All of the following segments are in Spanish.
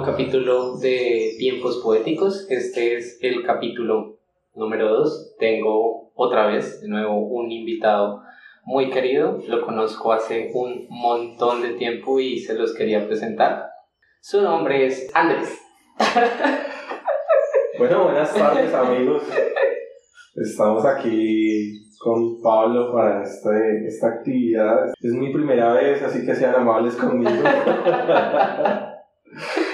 nuevo capítulo de Tiempos Poéticos. Este es el capítulo número 2. Tengo otra vez de nuevo un invitado muy querido. Lo conozco hace un montón de tiempo y se los quería presentar. Su nombre es Andrés. Bueno, buenas tardes amigos. Estamos aquí con Pablo para este, esta actividad. Es mi primera vez, así que sean amables conmigo.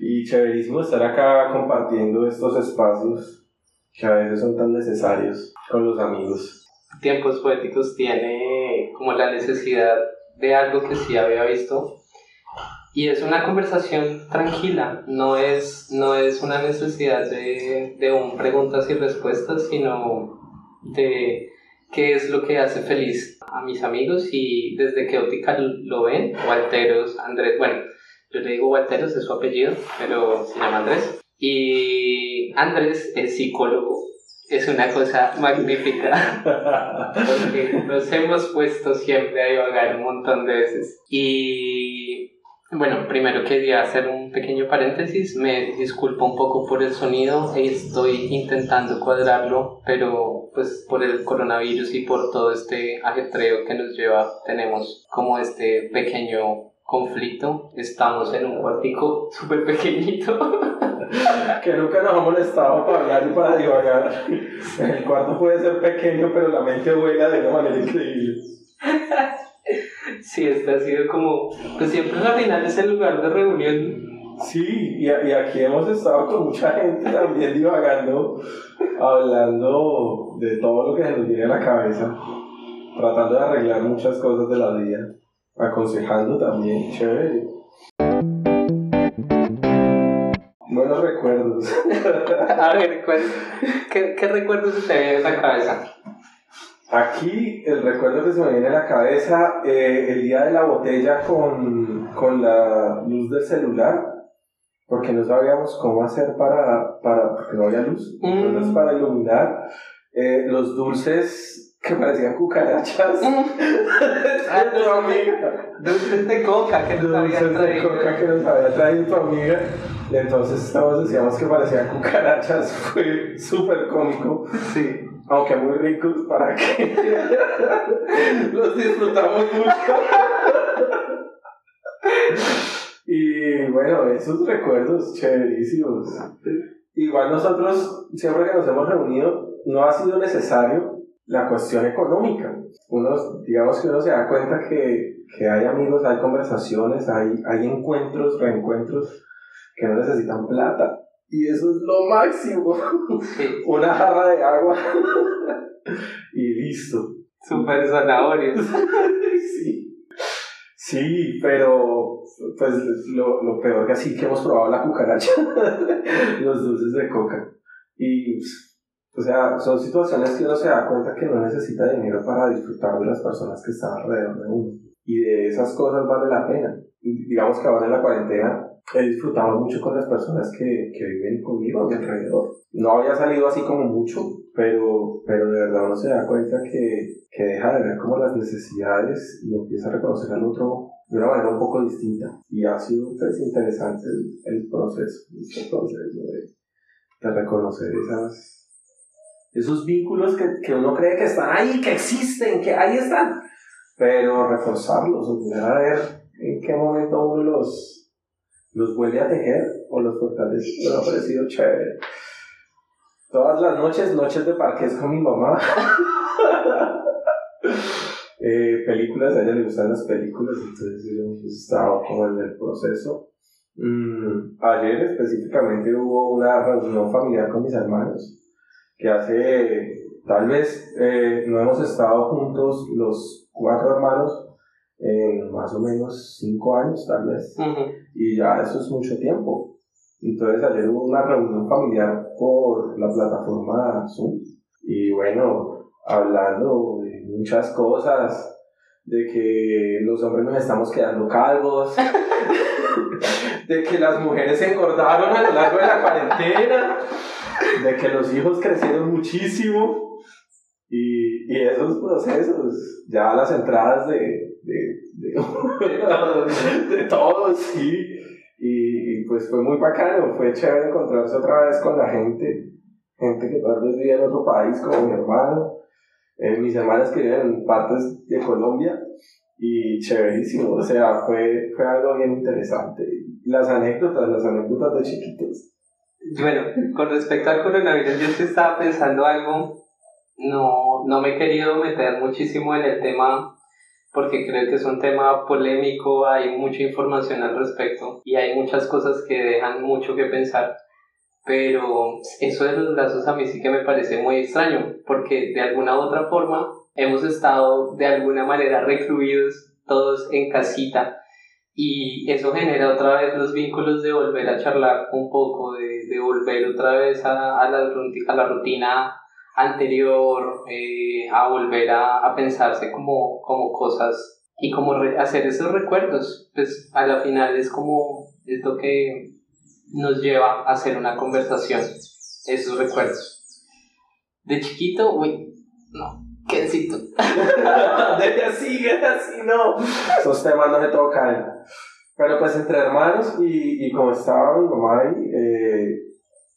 y chéverísimo estar acá compartiendo estos espacios que a veces son tan necesarios con los amigos. Tiempos Poéticos tiene como la necesidad de algo que sí había visto y es una conversación tranquila, no es, no es una necesidad de, de un preguntas y respuestas, sino de qué es lo que hace feliz a mis amigos y desde que Óptica lo ven, Walteros, Andrés, bueno, yo le digo Walteros, es su apellido, pero se llama Andrés. Y Andrés, el psicólogo, es una cosa magnífica porque nos hemos puesto siempre a divagar un montón de veces. Y bueno, primero quería hacer un pequeño paréntesis. Me disculpo un poco por el sonido. Estoy intentando cuadrarlo, pero pues por el coronavirus y por todo este ajetreo que nos lleva, tenemos como este pequeño conflicto. Estamos en un cuartico súper pequeñito. que nunca nos ha molestado para hablar y para divagar. El cuarto puede ser pequeño, pero la mente vuela de una manera increíble. Sí, este ha sido como, pues siempre al final es el lugar de reunión. Sí, y, y, aquí hemos estado con mucha gente también divagando, hablando de todo lo que se nos viene a la cabeza, tratando de arreglar muchas cosas de la vida, aconsejando también, chévere. Buenos recuerdos. a ver, ¿qué, ¿qué recuerdos se te vienen a la cabeza? Aquí el recuerdo que se me viene a la cabeza, eh, el día de la botella con, con, la luz del celular, porque no sabíamos cómo hacer para, para porque no había luz, entonces mm. para iluminar eh, los dulces que parecían cucarachas. Ah, tu amiga. Dulces de coca que nos había traído. de coca que nos había traído tu amiga. Y entonces todos decíamos que parecían cucarachas. Fue súper cómico. Sí aunque muy ricos, para que los disfrutamos mucho. y bueno, esos recuerdos chéverísimos. Igual nosotros, siempre que nos hemos reunido, no ha sido necesario la cuestión económica. Uno, digamos que uno se da cuenta que, que hay amigos, hay conversaciones, hay, hay encuentros, reencuentros que no necesitan plata y eso es lo máximo. Una jarra de agua y listo. Super zanahorios. sí. Sí, pero pues lo, lo peor que así que hemos probado la cucaracha, los dulces de coca. Y, o sea, son situaciones que uno se da cuenta que no necesita dinero para disfrutar de las personas que están alrededor de uno. Y de esas cosas vale la pena. Y digamos que ahora en la cuarentena he disfrutado mucho con las personas que, que viven conmigo a mi alrededor. No había salido así como mucho, pero, pero de verdad uno se da cuenta que, que deja de ver como las necesidades y empieza a reconocer al otro de una manera un poco distinta. Y ha sido pues, interesante el, proceso, el proceso de, de reconocer esas, esos vínculos que, que uno cree que están ahí, que existen, que ahí están, pero reforzarlos, o a ver en qué momento uno los los vuelve a tejer o los fortalece. Me ha parecido chévere. Todas las noches, noches de parques con mi mamá. eh, películas, a ella le gustan las películas, entonces yo estaba como en el proceso. Mm, ayer específicamente hubo una reunión familiar con mis hermanos, que hace, tal vez eh, no hemos estado juntos los cuatro hermanos en más o menos cinco años tal vez. Y ya eso es mucho tiempo. Entonces ayer hubo una reunión familiar por la plataforma Zoom. Y bueno, hablando de muchas cosas, de que los hombres nos estamos quedando calvos, de que las mujeres se engordaron a lo largo de la cuarentena, de que los hijos crecieron muchísimo. Y, y esos procesos, ya las entradas de, de, de, todos, sí. Y, pues fue muy bacano, fue chévere encontrarse otra vez con la gente, gente que tal vez vivía en otro país, como mi hermano, eh, mis hermanas que viven en partes de Colombia, y chéverísimo, o sea, fue, fue algo bien interesante. Las anécdotas, las anécdotas de chiquitos. Bueno, con respecto al coronavirus, yo sí estaba pensando algo, no, no me he querido meter muchísimo en el tema porque creo que es un tema polémico, hay mucha información al respecto y hay muchas cosas que dejan mucho que pensar. Pero eso de los brazos a mí sí que me parece muy extraño, porque de alguna u otra forma hemos estado de alguna manera recluidos todos en casita y eso genera otra vez los vínculos de volver a charlar un poco, de, de volver otra vez a, a, la, a la rutina anterior, eh, a volver a, a, pensarse como, como cosas y como hacer esos recuerdos. Pues a la final es como es lo que nos lleva a hacer una conversación, esos recuerdos. De chiquito, uy, no, qué necesito. de así, así, no. Esos temas no se tocan. Pero pues entre hermanos y, y como estaba mi mamá ahí, eh,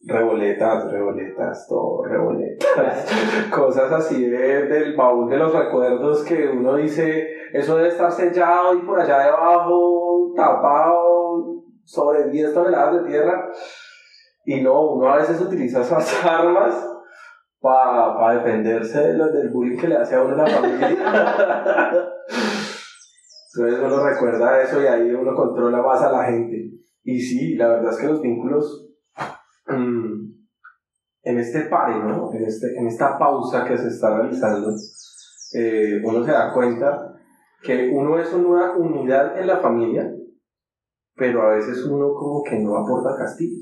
Reboletas, reboletas, todo, reboletas. Cosas así de, del baúl de los recuerdos que uno dice, eso debe estar sellado y por allá debajo, tapado, sobre 10 toneladas de tierra. Y no, uno a veces utiliza esas armas para pa defenderse de los, del bullying que le hace a uno la familia. Entonces uno recuerda eso y ahí uno controla más a la gente. Y sí, la verdad es que los vínculos Mm, en este pare, ¿no? en, este, en esta pausa que se está realizando, eh, uno se da cuenta que uno es una unidad en la familia, pero a veces uno como que no aporta castigo.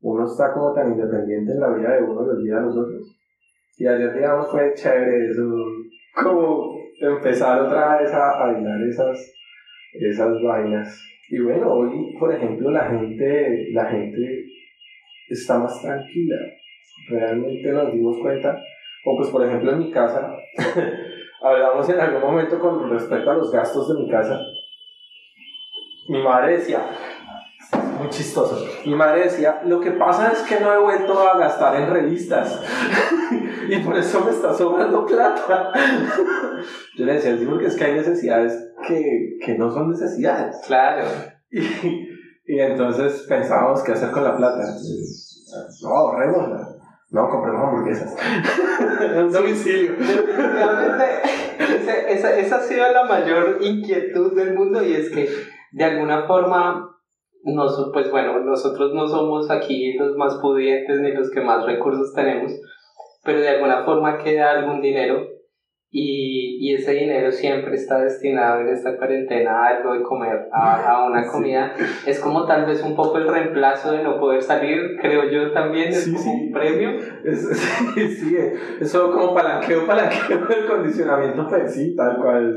Uno está como tan independiente en la vida de uno y olvida a los otros. Y ayer, digamos, fue chévere eso, como empezar otra vez a bailar esas, esas vainas. Y bueno, hoy, por ejemplo, la gente, la gente está más tranquila. Realmente nos dimos cuenta, o pues por ejemplo en mi casa, hablamos en algún momento con respecto a los gastos de mi casa. Mi madre decía, muy chistoso, mi madre decía, lo que pasa es que no he vuelto a gastar en revistas y por eso me está sobrando plata. Yo le decía, sí, porque es que hay necesidades que, que no son necesidades. Claro. Y, y entonces pensábamos qué hacer con la plata. No, ahorrémosla. No, compremos hamburguesas. en domicilio. esa, esa ha sido la mayor inquietud del mundo y es que de alguna forma nos, pues bueno, nosotros no somos aquí los más pudientes ni los que más recursos tenemos, pero de alguna forma queda algún dinero y, y, ese dinero siempre está destinado en esta cuarentena a algo de comer, a, a una comida. Es como tal vez un poco el reemplazo de no poder salir, creo yo también, es como un premio. Es, sí, sí, eso como palanqueo, palanqueo del condicionamiento, pues sí, tal cual.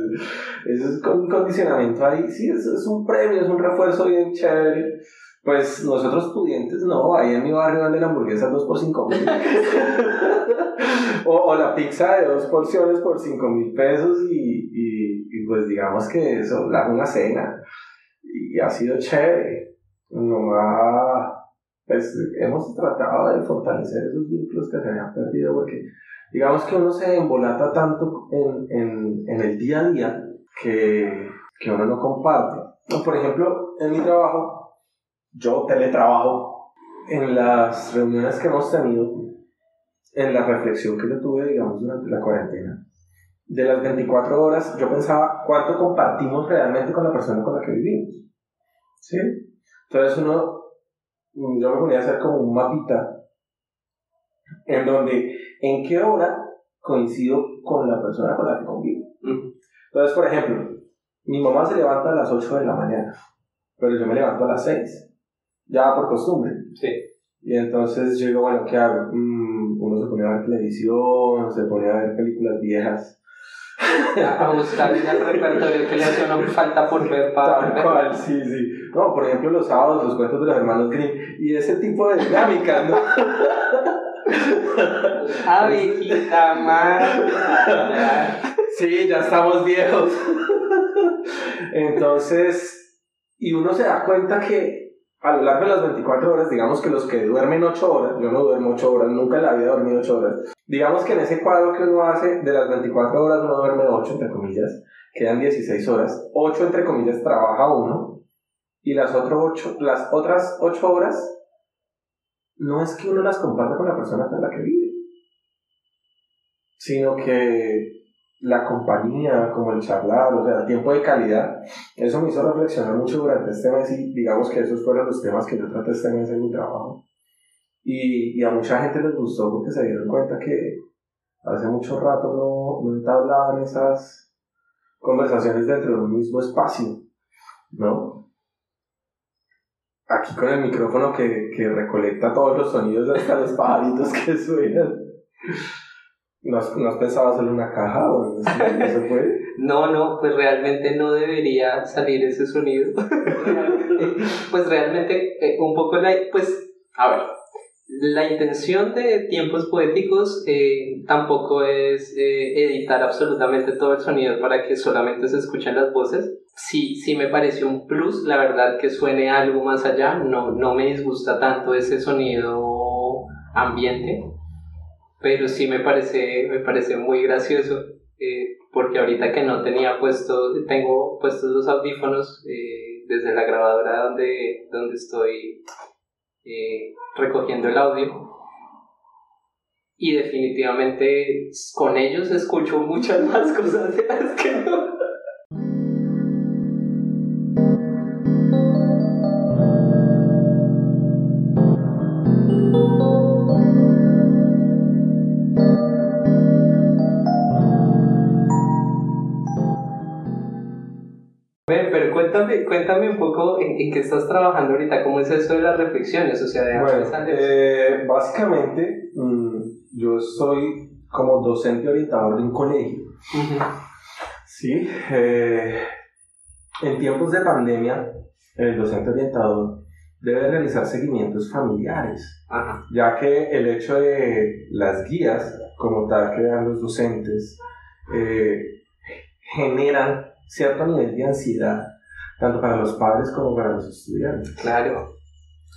Eso es un condicionamiento ahí, sí, es, es un premio, es un refuerzo bien chévere. Pues nosotros pudientes, no, ahí en mi barrio venden hamburguesas 2 por 5 mil. o, o, la pizza de dos porciones por 5 mil pesos y, y, y, pues digamos que eso, la, una cena. Y ha sido chévere. Nomás, pues hemos tratado de fortalecer esos vínculos que se habían perdido porque digamos que uno se embolata tanto en, en, en el día a día que, que uno no comparte. Por ejemplo, en mi trabajo, yo teletrabajo, en las reuniones que hemos tenido, en la reflexión que yo tuve, digamos, durante la cuarentena, de las 24 horas, yo pensaba cuánto compartimos realmente con la persona con la que vivimos. ¿Sí? Entonces uno, yo me ponía a hacer como un mapita en donde, en qué hora coincido con la persona con la que convivo. Entonces, por ejemplo, mi mamá se levanta a las 8 de la mañana, pero yo me levanto a las 6 ya por costumbre. Sí. Y entonces yo digo, bueno, ¿qué hago? Mm, uno se pone a ver televisión, se pone a ver películas viejas. a buscar en el repertorio que le hace una falta por ver para Tal cual, sí, sí. No, por ejemplo, los sábados, los cuentos de los hermanos Grimm y ese tipo de dinámicas, ¿no? Abejita, madre. Sí, ya estamos viejos. Entonces, y uno se da cuenta que a lo largo de las 24 horas, digamos que los que duermen 8 horas, yo no duermo 8 horas, nunca en la vida dormido 8 horas, digamos que en ese cuadro que uno hace de las 24 horas uno duerme 8, entre comillas, quedan 16 horas, 8 entre comillas trabaja uno, y las, otro ocho, las otras 8 horas no es que uno las comparta con la persona con la que vive, sino que la compañía, como el charlar, o sea, el tiempo de calidad, eso me hizo reflexionar mucho durante este mes y digamos que esos fueron los temas que yo traté este mes en mi trabajo. Y, y a mucha gente les gustó porque se dieron cuenta que hace mucho rato no, no entablaban esas conversaciones dentro de un mismo espacio, ¿no? Aquí con el micrófono que, que recolecta todos los sonidos hasta los pajaritos que suenan. ¿No has, ¿No has, pensado hacerle una caja o no se puede? No, no, pues realmente no debería salir ese sonido. pues realmente eh, un poco la... Pues, a ver, la intención de tiempos poéticos eh, tampoco es eh, editar absolutamente todo el sonido para que solamente se escuchen las voces. Sí, sí me pareció un plus, la verdad que suene algo más allá, no, no me disgusta tanto ese sonido ambiente, pero sí me parece, me parece muy gracioso eh, porque ahorita que no tenía puesto, tengo puestos los audífonos eh, desde la grabadora donde, donde estoy eh, recogiendo el audio y definitivamente con ellos escucho muchas más cosas de las que no. Cuéntame, cuéntame un poco en, en, qué estás trabajando ahorita, cómo es eso de las reflexiones, o sea, de bueno, eh, básicamente mmm, yo soy como docente orientador de un colegio. Uh -huh. Sí, eh, en tiempos de pandemia, el docente orientador debe realizar seguimientos familiares, ya que el hecho de las guías, como tal que dan los docentes, eh, generan cierto nivel de ansiedad, tanto para los padres como para los estudiantes. Claro.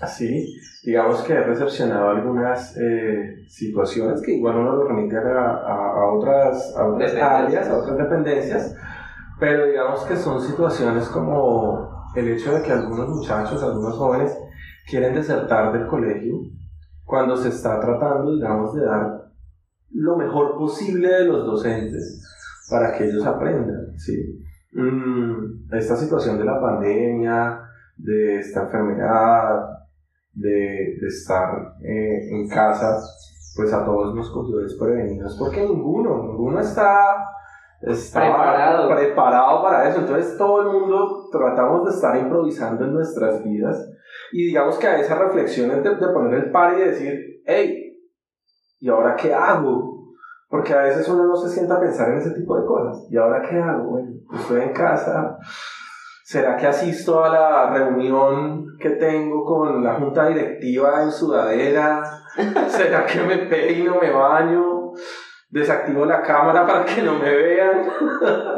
Así, digamos que he recepcionado algunas eh, situaciones que igual uno lo remite a, a, a otras, a otras áreas, a otras dependencias, pero digamos que son situaciones como el hecho de que algunos muchachos, algunos jóvenes quieren desertar del colegio cuando se está tratando, digamos, de dar lo mejor posible de los docentes para que ellos aprendan, ¿sí? Mm, esta situación de la pandemia, de esta enfermedad, de, de estar eh, en casa, pues a todos nos cogió desprevenidos, porque ninguno, ninguno está, está preparado. preparado para eso. Entonces todo el mundo tratamos de estar improvisando en nuestras vidas y digamos que a esa reflexión de, de poner el par y decir, hey, ¿y ahora qué hago? Porque a veces uno no se sienta a pensar en ese tipo de cosas. ¿Y ahora qué hago? Bueno, estoy en casa. ¿Será que asisto a la reunión que tengo con la junta directiva en sudadera? ¿Será que me peino, me baño? Desactivo la cámara para que no me vean.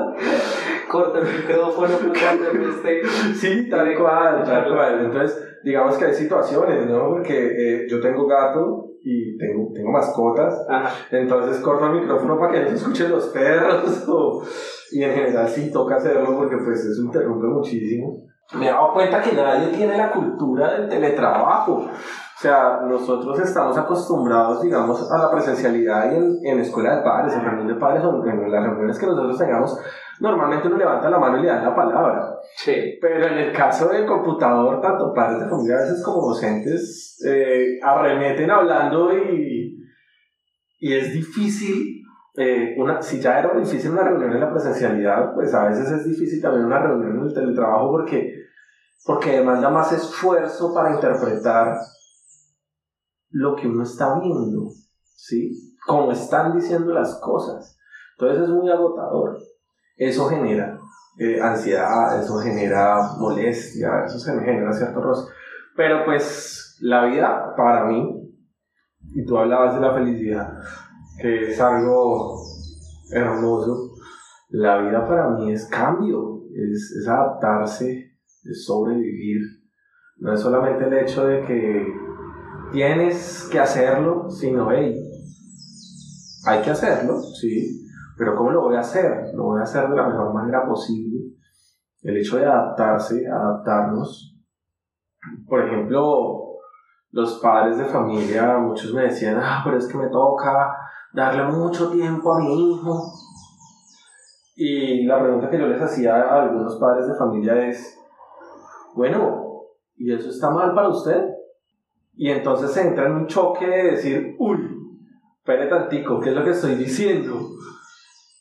Corto el micrófono cuando no esté. Sí, tal cual, tal cual. Entonces, digamos que hay situaciones, ¿no? Porque eh, yo tengo gato y tengo, tengo mascotas, Ajá. entonces corto el micrófono para que no se escuchen los perros o, y en general sí toca hacerlo porque pues eso interrumpe muchísimo. Me he dado cuenta que nadie tiene la cultura del teletrabajo. O sea, nosotros estamos acostumbrados, digamos, a la presencialidad y en, en escuela de padres, en reunión de padres o en las reuniones que nosotros tengamos, normalmente uno levanta la mano y le da la palabra. Sí. Pero en el caso del computador, tanto padres de familia a veces como docentes eh, arremeten hablando y, y es difícil. Eh, una, si ya era difícil una reunión en la presencialidad, pues a veces es difícil también una reunión en el teletrabajo porque, porque demanda más esfuerzo para interpretar lo que uno está viendo, ¿sí? Como están diciendo las cosas. Entonces es muy agotador. Eso genera eh, ansiedad, eso genera molestia, eso genera cierto roce. Pero pues la vida para mí, y tú hablabas de la felicidad, que es algo hermoso, la vida para mí es cambio, es, es adaptarse, es sobrevivir. No es solamente el hecho de que tienes que hacerlo, sino, hey, hay que hacerlo, sí, pero ¿cómo lo voy a hacer? Lo voy a hacer de la mejor manera posible. El hecho de adaptarse, adaptarnos. Por ejemplo, los padres de familia, muchos me decían, ah, pero es que me toca darle mucho tiempo a mi hijo. Y la pregunta que yo les hacía a algunos padres de familia es, bueno, ¿y eso está mal para usted? Y entonces entra en un choque de decir, uy, espere tantico, ¿qué es lo que estoy diciendo?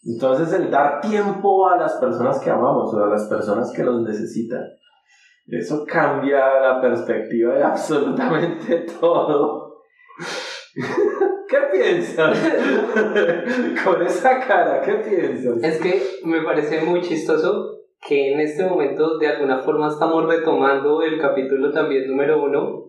Entonces el dar tiempo a las personas que amamos o a las personas que los necesitan, eso cambia la perspectiva de absolutamente todo. ¿Qué piensas? Con esa cara, ¿qué piensas? Es que me parece muy chistoso que en este momento de alguna forma estamos retomando el capítulo también número uno,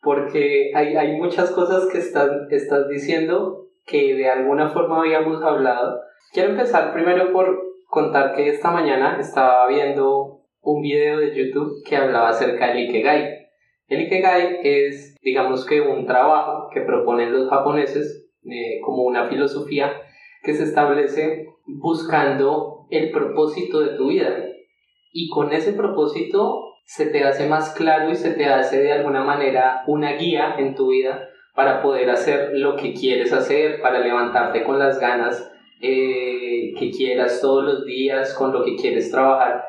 porque hay, hay muchas cosas que estás, estás diciendo que de alguna forma habíamos hablado. Quiero empezar primero por contar que esta mañana estaba viendo un video de YouTube que hablaba acerca del Ikegai. El Ikegai es, digamos que, un trabajo que proponen los japoneses eh, como una filosofía que se establece buscando el propósito de tu vida. Y con ese propósito se te hace más claro y se te hace de alguna manera una guía en tu vida para poder hacer lo que quieres hacer, para levantarte con las ganas eh, que quieras todos los días, con lo que quieres trabajar.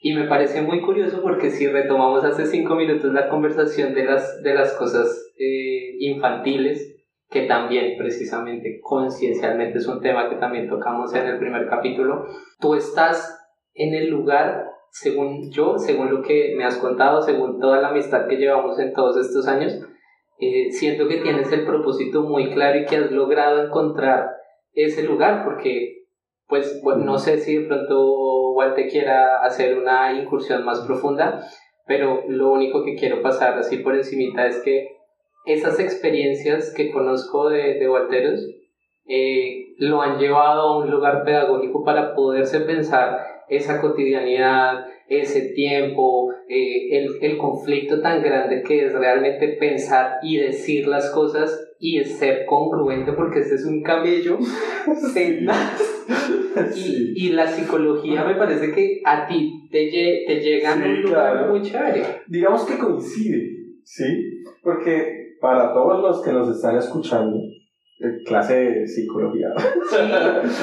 Y me parece muy curioso porque si retomamos hace cinco minutos la conversación de las, de las cosas eh, infantiles, que también precisamente conciencialmente es un tema que también tocamos en el primer capítulo, tú estás en el lugar, según yo, según lo que me has contado, según toda la amistad que llevamos en todos estos años, eh, siento que tienes el propósito muy claro y que has logrado encontrar ese lugar porque pues no sé si de pronto Walter quiera hacer una incursión más profunda, pero lo único que quiero pasar así por encimita es que esas experiencias que conozco de, de Walteros eh, lo han llevado a un lugar pedagógico para poderse pensar esa cotidianidad, ese tiempo, eh, el, el, conflicto tan grande que es realmente pensar y decir las cosas y ser congruente, porque ese es un cabello y, y, la psicología me parece que a ti te, te llega a un lugar muy chévere. Digamos que coincide, ¿sí? Porque para todos los que nos están escuchando, clase de psicología. Sí,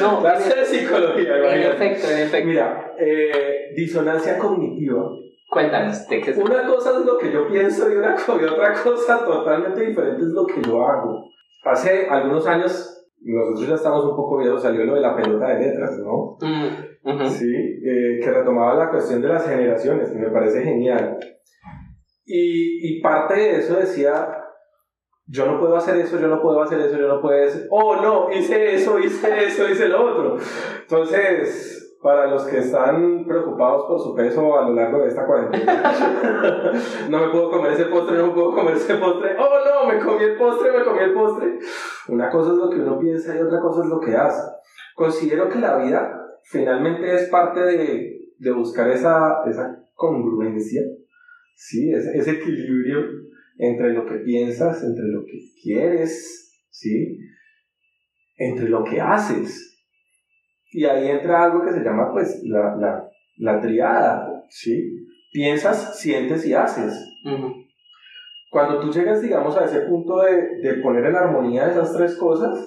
no, clase de psicología. En efecto, en efecto. Mira, eh, disonancia cognitiva. Cuéntanos, ¿de qué es? Una cosa es lo que yo pienso y, una, y otra cosa totalmente diferente es lo que yo hago. Hace algunos años, nosotros ya estamos un poco viejos, salió lo de la pelota de letras, ¿no? Mm, sí, eh, que retomaba la cuestión de las generaciones, que me parece genial. Y, y parte de eso decía, yo no puedo hacer eso, yo no puedo hacer eso, yo no puedo hacer... Oh, no, hice eso, hice eso, hice lo otro. Entonces, para los que están preocupados por su peso a lo largo de esta cuarentena, no me puedo comer ese postre, no me puedo comer ese postre, oh no, me comí el postre, me comí el postre. Una cosa es lo que uno piensa y otra cosa es lo que hace. Considero que la vida finalmente es parte de, de buscar esa, esa congruencia, ¿sí? ese, ese equilibrio entre lo que piensas, entre lo que quieres, ¿sí? entre lo que haces. Y ahí entra algo que se llama pues la, la, la triada, ¿sí? Piensas, sientes y haces. Cuando tú llegas, digamos, a ese punto de, de, poner en armonía esas tres cosas,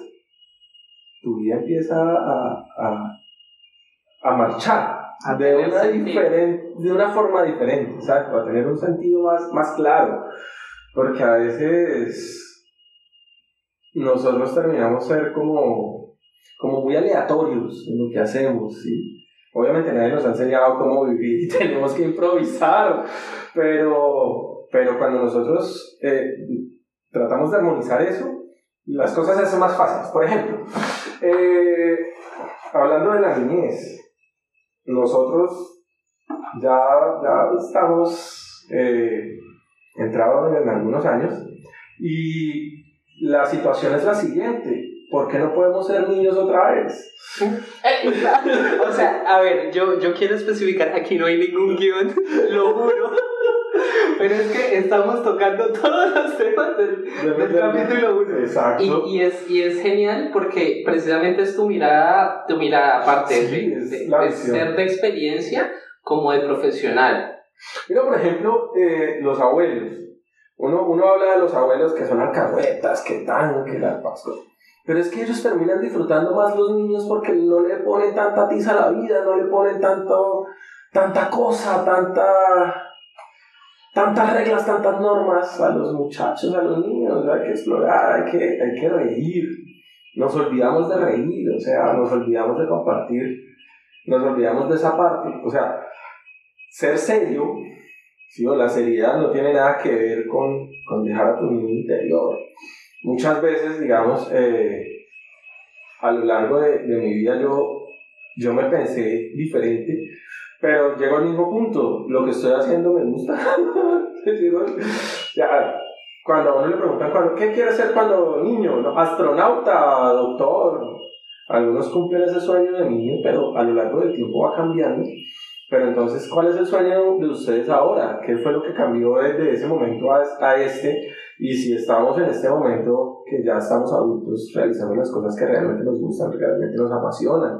tu vida empieza a, a, a marchar de, una diferente, de una forma diferente, exacto, a tener un sentido más, más claro. Porque a veces nosotros terminamos ser como como muy aleatorios en lo que hacemos, ¿sí? Obviamente nadie nos ha enseñado cómo vivir y tenemos que improvisar, pero, pero cuando nosotros eh, tratamos de armonizar eso, las cosas se hacen más fáciles. Por ejemplo, eh, hablando de la niñez, nosotros ya, ya estamos eh, entrados en algunos años y la situación es la siguiente ¿por qué no podemos ser niños otra vez? o sea, a ver, yo, yo quiero especificar, aquí no hay ningún guion, lo juro. Pero es que estamos tocando todos los temas del, del capítulo 1. Exacto. Y, y, es, y es genial porque precisamente es tu mirada, tu mirada aparte Sí, de, de- de ser de experiencia como de profesional. Mira, por ejemplo, eh, los abuelos. Uno, uno habla de los abuelos que son alcahuetas, que tan, que la Pascua. Pero es que ellos terminan disfrutando más los niños porque no le ponen tanta tiza a la vida, no le ponen tanto, tanta cosa, tanta, tantas reglas, tantas normas a los muchachos, a los niños. Hay que explorar, hay que, hay que reír. Nos olvidamos de reír, o sea, nos olvidamos de compartir, nos olvidamos de esa parte. O sea, ser serio, ¿sí? o la seriedad no tiene nada que ver con, con dejar a tu niño interior. Muchas veces, digamos, eh, a lo largo de, de mi vida yo, yo me pensé diferente, pero llego al mismo punto, lo que estoy haciendo me gusta. Ya, cuando a uno le preguntan, ¿qué quiere ser cuando niño? Astronauta, doctor. Algunos cumplen ese sueño de niño, pero a lo largo del tiempo va cambiando. Pero entonces, ¿cuál es el sueño de ustedes ahora? ¿Qué fue lo que cambió desde ese momento a, este? Y si estamos en este momento que ya estamos adultos realizando las cosas que realmente nos gustan, que realmente nos apasionan.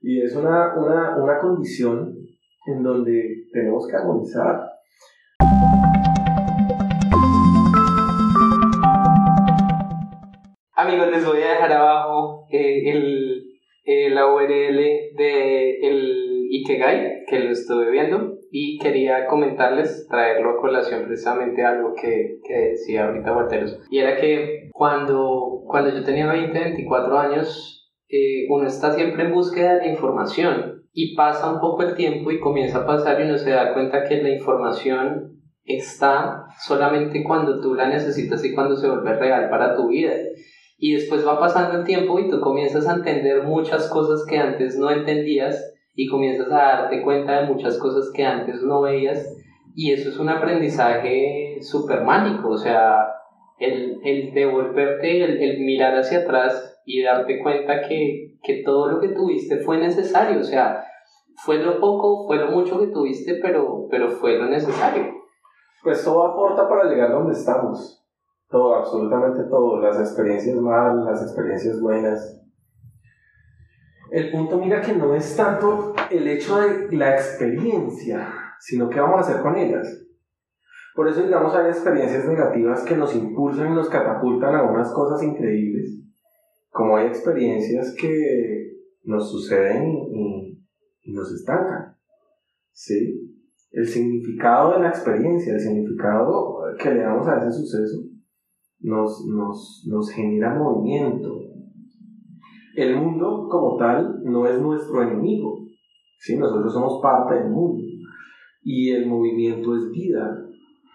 Y es una, una, una condición en donde tenemos que armonizar. Amigos, les voy a dejar abajo eh, el, eh, la URL de el Ikegai, que lo estuve viendo, y quería comentarles, traerlo a colación precisamente algo que, que decía ahorita Walteros, y era que cuando, cuando yo tenía 20, 24 años, eh, uno está siempre en búsqueda de información, y pasa un poco el tiempo y comienza a pasar y uno se da cuenta que la información está solamente cuando tú la necesitas y cuando se vuelve real para tu vida. Y después va pasando el tiempo y tú comienzas a entender muchas cosas que antes no entendías y comienzas a darte cuenta de muchas cosas que antes no veías. Y eso es un aprendizaje súper mágico, o sea, el, el devolverte, el, el mirar hacia atrás y darte cuenta que, que todo lo que tuviste fue necesario, o sea, fue lo poco, fue lo mucho que tuviste, pero, pero fue lo necesario. Pues todo aporta para llegar donde estamos. Todo, absolutamente todo. Las experiencias malas, las experiencias buenas. El punto, mira, que no es tanto el hecho de la experiencia, sino qué vamos a hacer con ellas. Por eso, digamos, hay experiencias negativas que nos impulsan y nos catapultan a unas cosas increíbles, como hay experiencias que nos suceden y, y nos estancan. ¿Sí? El significado de la experiencia, el significado que le damos a ese suceso, nos, nos, nos genera movimiento. El mundo como tal no es nuestro enemigo, ¿sí? nosotros somos parte del mundo y el movimiento es vida.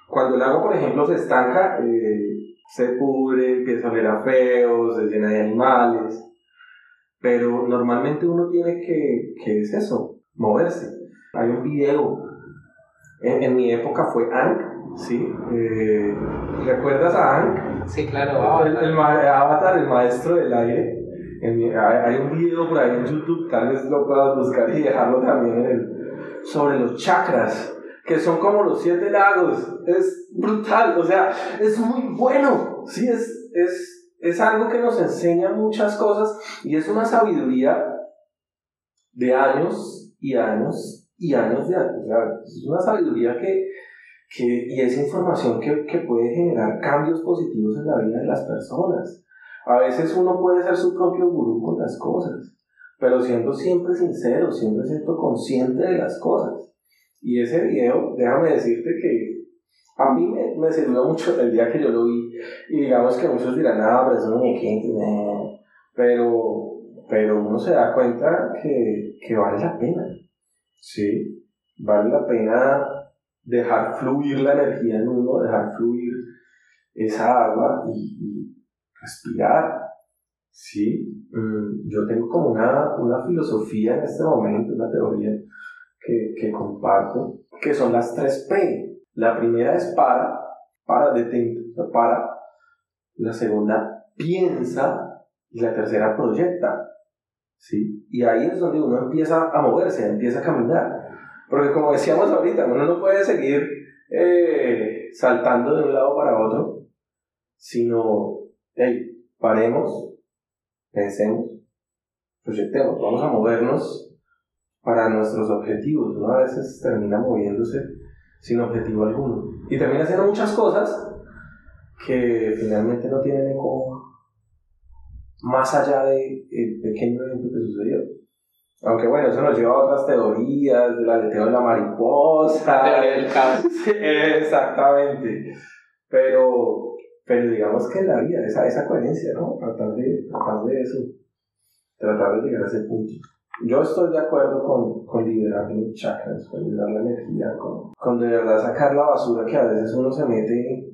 Cuando el agua, por ejemplo, se estanca, eh, se pudre, empieza a oler a feo, se llena de animales, pero normalmente uno tiene que, ¿qué es eso? Moverse. Hay un video, en, en mi época fue Aang, ¿sí? Eh, ¿Recuerdas a Aang? Sí, claro, El, Avatar, el maestro del aire. Hay, un video por ahí en YouTube, tal vez lo puedas buscar y dejarlo también en el, sobre los chakras, que son como los siete lagos. Es brutal, o sea, es muy bueno. Sí, es, es, es algo que nos enseña muchas cosas y es una sabiduría de años y años y años de años. Es una sabiduría que, que, y es información que, que puede generar cambios positivos en la vida de las personas. A veces uno puede ser su propio gurú con las cosas, pero siendo siempre sincero, siempre siendo consciente de las cosas. Y ese video, déjame decirte que a mí me, me sirvió mucho el día que yo lo vi. Y digamos que muchos dirán, ah, pero eso no me queda pero, pero uno se da cuenta que, que vale la pena. Sí, vale la pena dejar fluir la energía en uno, dejar fluir esa agua y respirar. Sí, Mm, yo tengo como una, una filosofía en este momento, una teoría que, que comparto, que son las tres P. La primera es para, para, detente, para. La segunda, piensa. y la tercera proyecta. ¿sí? Y ahí es donde uno empieza a moverse, empieza a caminar. Porque como decíamos ahorita, uno no puede seguir eh, saltando de un lado para otro, sino, hey, paremos, pensemos, proyectemos, vamos a movernos para nuestros objetivos. Uno a veces termina moviéndose sin objetivo alguno. Y termina haciendo muchas cosas que finalmente no tienen eco más allá del de pequeño evento que sucedió. Aunque bueno, eso nos lleva a otras teorías, del aleteo de la mariposa. teoría del caos. exactamente. Pero, pero digamos que la vida, esa, esa coherencia, ¿no? Tratar de, tratar de eso, tratar de llegar a ese punto. Yo estoy de acuerdo con, con liberar los chakras, con liberar la energía, con, con de verdad sacar la basura que a veces uno se mete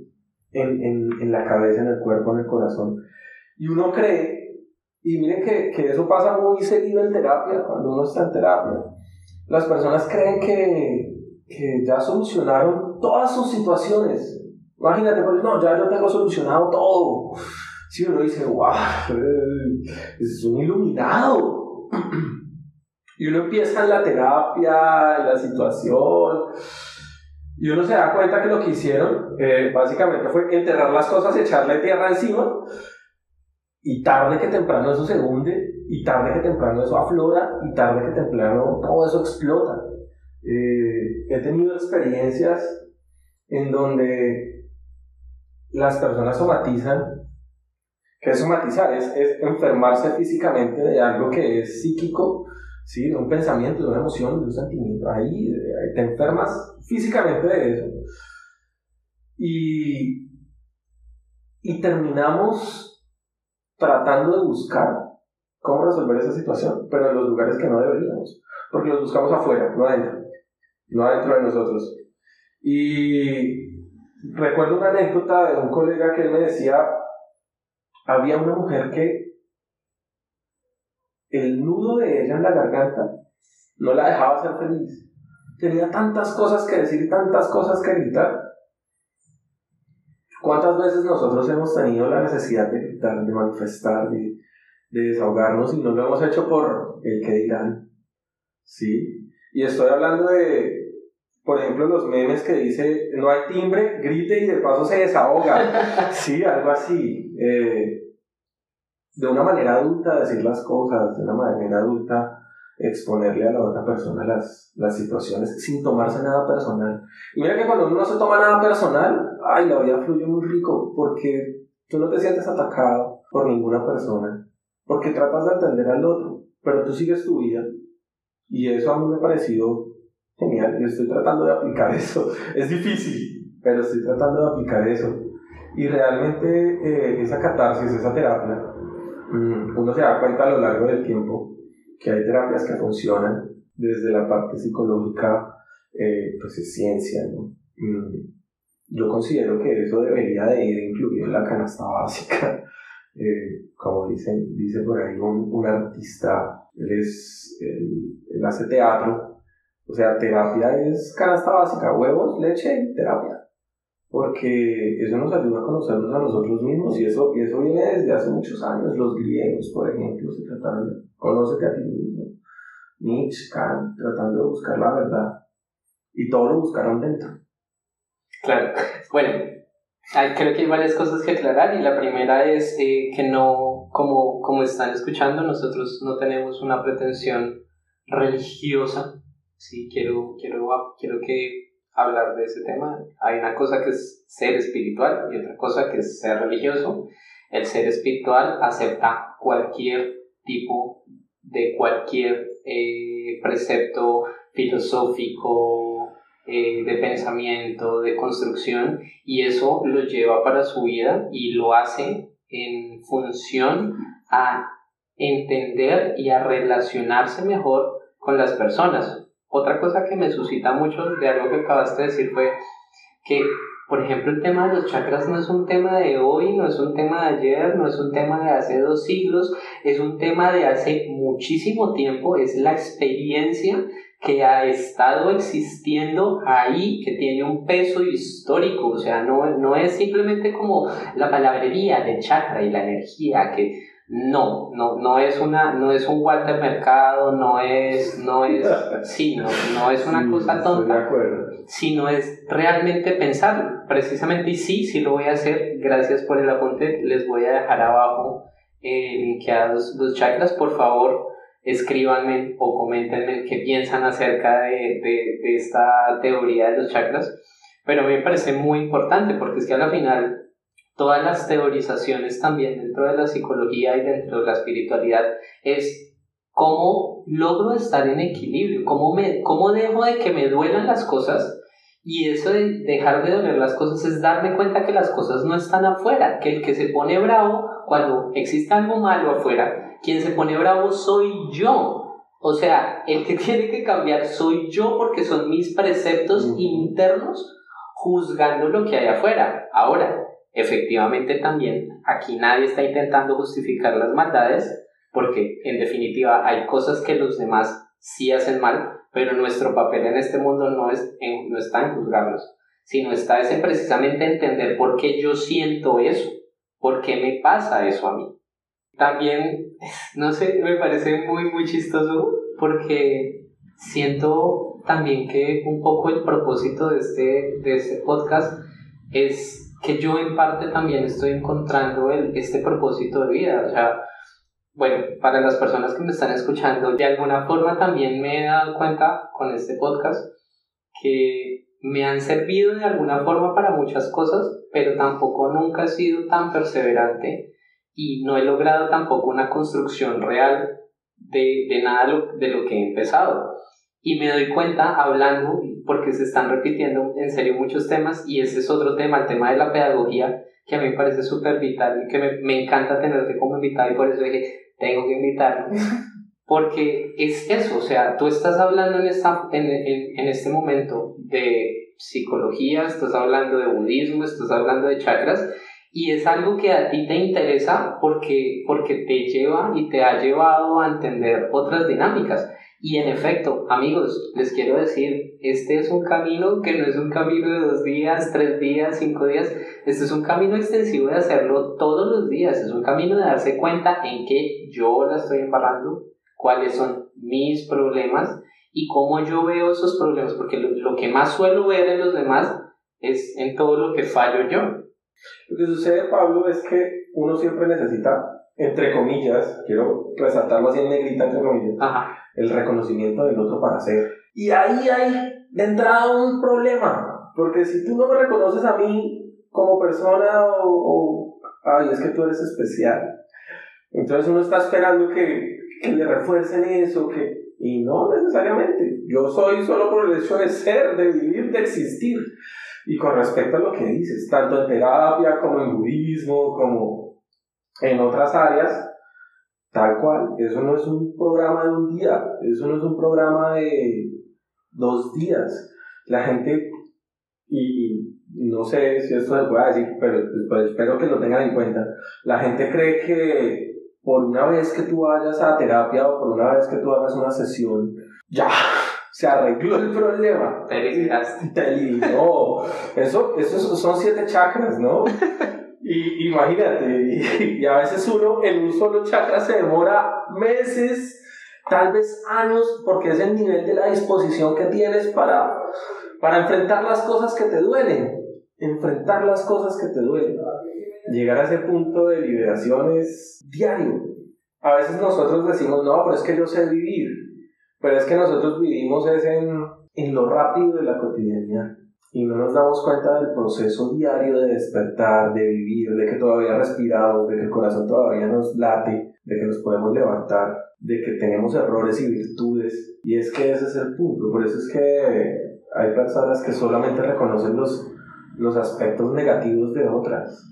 en, en, en la cabeza, en el cuerpo, en el corazón. Y uno cree, y miren que, que eso pasa muy seguido en terapia, cuando uno está en terapia. Las personas creen que, que ya solucionaron todas sus situaciones. Imagínate, pues no, ya yo tengo solucionado todo. Si uno dice, wow, es un iluminado. Y uno empieza en la terapia, en la situación, y uno se da cuenta que lo que hicieron eh, básicamente fue enterrar las cosas, echarle tierra encima, y tarde que temprano eso se hunde, y tarde que temprano eso aflora, y tarde que temprano todo eso explota. Eh, he tenido experiencias en donde las personas somatizan, que es somatizar, es, es enfermarse físicamente de algo que es psíquico, ¿sí? de un pensamiento, de una emoción, de un sentimiento. Ahí, te enfermas físicamente de eso. Y, y terminamos tratando de buscar cómo resolver esa situación, pero en los lugares que no deberíamos, porque los buscamos afuera, no adentro, no adentro de nosotros. Y recuerdo una anécdota de un colega que él me decía, había una mujer que el nudo de ella en la garganta no la dejaba ser feliz. Tenía tantas cosas que decir, tantas cosas que gritar. ¿Cuántas veces nosotros hemos tenido la necesidad de gritar, de manifestar, de, de desahogarnos y no lo hemos hecho por el que dirán? ¿Sí? Y estoy hablando de, por ejemplo, los memes que dice, no hay timbre, grite y de paso se desahoga. sí, algo así. Eh, de una manera adulta decir las cosas, de una manera adulta exponerle a la otra persona las, las situaciones sin tomarse nada personal. Y mira que cuando uno no se toma nada personal, ay, la vida fluye muy rico porque tú no te sientes atacado por ninguna persona, porque tratas de entender al otro, pero tú sigues tu vida. Y eso a mí me ha parecido genial, y estoy tratando de aplicar eso. Es difícil, pero estoy tratando de aplicar eso. Y realmente eh, esa catarsis, esa terapia, Mm, uno se da cuenta a lo largo del tiempo que hay terapias que funcionan desde la parte psicológica, eh, pues es ciencia, ¿no? Mm, yo considero que eso debería de ir incluido en la canasta básica. Eh, como dicen, dice por ahí un, un artista, él, es, él, hace teatro, o sea, terapia es canasta básica, huevos, leche, terapia porque eso nos ayuda a conocernos a nosotros mismos y eso, y eso viene desde hace muchos años. Los griegos, por ejemplo, se trataron de conócete a ti mismo. Nietzsche, Kant, tratando de buscar la verdad. Y todo lo buscaron dentro. Claro. Bueno, creo que hay varias cosas que aclarar y la primera es eh, que no, como, como están escuchando, nosotros no tenemos una pretensión religiosa. Sí, quiero, quiero, quiero que hablar de ese tema. Hay una cosa que es ser espiritual y otra cosa que es ser religioso. El ser espiritual acepta cualquier tipo de cualquier eh, precepto filosófico, eh, de pensamiento, de construcción, y eso lo lleva para su vida y lo hace en función a entender y a relacionarse mejor con las personas. Otra cosa que me suscita mucho de algo que acabaste de decir fue que, por ejemplo, el tema de los chakras no es un tema de hoy, no es un tema de ayer, no es un tema de hace dos siglos, es un tema de hace muchísimo tiempo, es la experiencia que ha estado existiendo ahí, que tiene un peso histórico, o sea, no, no es simplemente como la palabrería de chakra y la energía, que No, no, no es una, no es un Walter Mercado, no es, no es, sí, no, no es una cosa tonta, sino es realmente pensar, precisamente, y sí, sí lo voy a hacer, gracias por el apunte, les voy a dejar abajo eh, linkeados los chakras, por favor, escríbanme o comentenme qué piensan acerca de, de, de esta teoría de los chakras, pero a mí me parece muy importante porque es que al final todas las teorizaciones también dentro de la psicología y dentro de la espiritualidad es cómo logro estar en equilibrio, cómo, me, cómo dejo de que me duelan las cosas y eso de dejar de doler las cosas es darme cuenta que las cosas no están afuera, que el que se pone bravo cuando existe algo malo afuera, quien se pone bravo soy yo. O sea, el que tiene que cambiar soy yo porque son mis preceptos internos juzgando lo que hay afuera. Ahora, efectivamente también aquí nadie está intentando justificar las maldades porque en definitiva hay cosas que los demás sí hacen mal, pero nuestro papel en este mundo no, es no está en juzgarlos, sino está en precisamente entender por qué yo siento eso, por qué me pasa eso a mí. También, no sé, me parece muy, muy chistoso porque siento también que un poco el propósito de este, de este podcast es que yo en parte también estoy encontrando el, este propósito de vida. O sea, bueno, para las personas que me están escuchando, de alguna forma también me he dado cuenta con este podcast que me han servido de alguna forma para muchas cosas, pero tampoco nunca he sido tan perseverante y no he logrado tampoco una construcción real de, de nada de lo que he empezado. Y me doy cuenta hablando, porque se están repitiendo en serio muchos temas, y ese es otro tema, el tema de la pedagogía, que a mí me parece súper vital y que me, me, encanta tenerte como invitado, y por eso dije, tengo que invitarlo. Porque es eso, o sea, tú estás hablando en, esta, en, en, en este momento de psicología, estás hablando de budismo, estás hablando de chakras, y es algo que a ti te interesa porque, porque te lleva y te ha llevado a entender otras dinámicas. Y en efecto, amigos, les quiero decir, este es un camino que no es un camino de dos días, tres días, cinco días, este es un camino extensivo de hacerlo todos los días, es un camino de darse cuenta en que yo la estoy embarrando, cuáles son mis problemas y cómo yo veo esos problemas, porque lo, lo que más suelo ver en los demás es en todo lo que fallo yo. Lo que sucede, Pablo, es que uno siempre necesita, entre comillas, quiero resaltarlo así en negrita, entre comillas, Ajá el reconocimiento del otro para ser. Y ahí hay de entrada un problema, porque si tú no me reconoces a mí como persona o, ay, es que tú eres especial, entonces uno está esperando que, que le refuercen eso, que, y no necesariamente. Yo soy solo por el hecho de ser, de vivir, de existir. Y con respecto a lo que dices, tanto en terapia como en budismo, como en otras áreas, Tal cual, eso no es un programa de un día, eso no es un programa de dos días. La gente, y, no sé si esto se puede decir, pero pues, espero que lo tengan en cuenta, la gente cree que por una vez que tú vayas a terapia o por una vez que tú hagas una sesión, ya se arregló el problema. Te No, eso, eso son siete chakras, ¿no? Y imagínate, y, a veces uno en un solo chakra se demora meses, tal vez años, porque es el nivel de la disposición que tienes para, para enfrentar las cosas que te duelen. Enfrentar las cosas que te duelen. Llegar a ese punto de liberación es diario. A veces nosotros decimos, no, pero es que yo sé vivir. Pero es que nosotros vivimos es en, en lo rápido de la cotidianidad y no nos damos cuenta del proceso diario de despertar, de vivir, de que todavía respiramos, de que el corazón todavía nos late, de que nos podemos levantar, de que tenemos errores y virtudes. Y es que ese es el punto. Por eso es que hay personas que solamente reconocen los, los aspectos negativos de otras,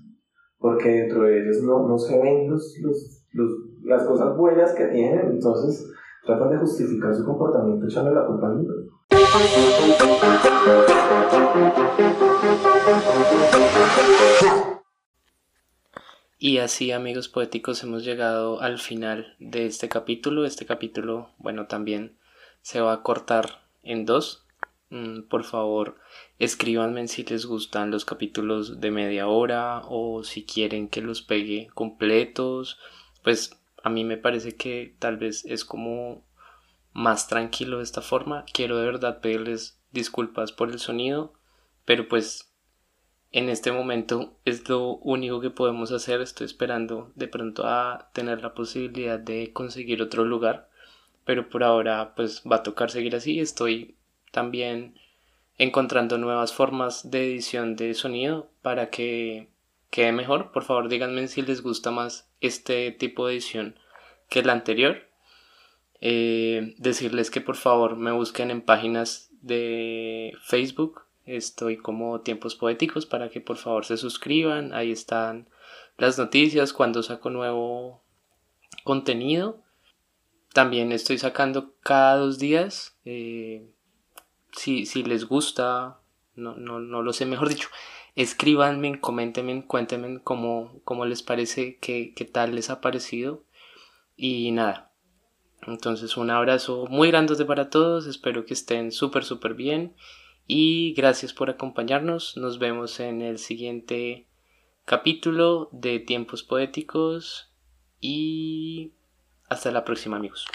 porque dentro de ellos no, no se ven los, los, los, las cosas buenas que tienen, entonces tratan de justificar su comportamiento echando la culpa al mundo. Y así amigos poéticos hemos llegado al final de este capítulo. Este capítulo, bueno, también se va a cortar en dos. Mm, por favor, escríbanme si les gustan los capítulos de media hora o si quieren que los pegue completos pues a mí me parece que tal vez es como más tranquilo de esta forma. Quiero de verdad pedirles disculpas por el sonido, pero pues en este momento es lo único que podemos hacer. Estoy esperando de pronto a tener la posibilidad de conseguir otro lugar, pero por ahora pues va a tocar seguir así. Estoy también encontrando nuevas formas de edición de sonido para que quede mejor. Por favor, díganme si les gusta más este tipo de edición que la anterior. Eh, decirles que por favor me busquen en páginas de Facebook. Estoy como Tiempos Poéticos para que por favor se suscriban. Ahí están las noticias cuando saco nuevo contenido. También estoy sacando cada dos días. Eh, si, si les gusta, no, no, no lo sé, mejor dicho, escríbanme, coméntenme, cuéntenme cómo, cómo les parece, qué, qué tal les ha parecido. Y nada. Entonces un abrazo muy grande para todos. Espero que estén súper, súper bien. Y gracias por acompañarnos. Nos vemos en el siguiente capítulo de Tiempos Poéticos. Y hasta la próxima amigos.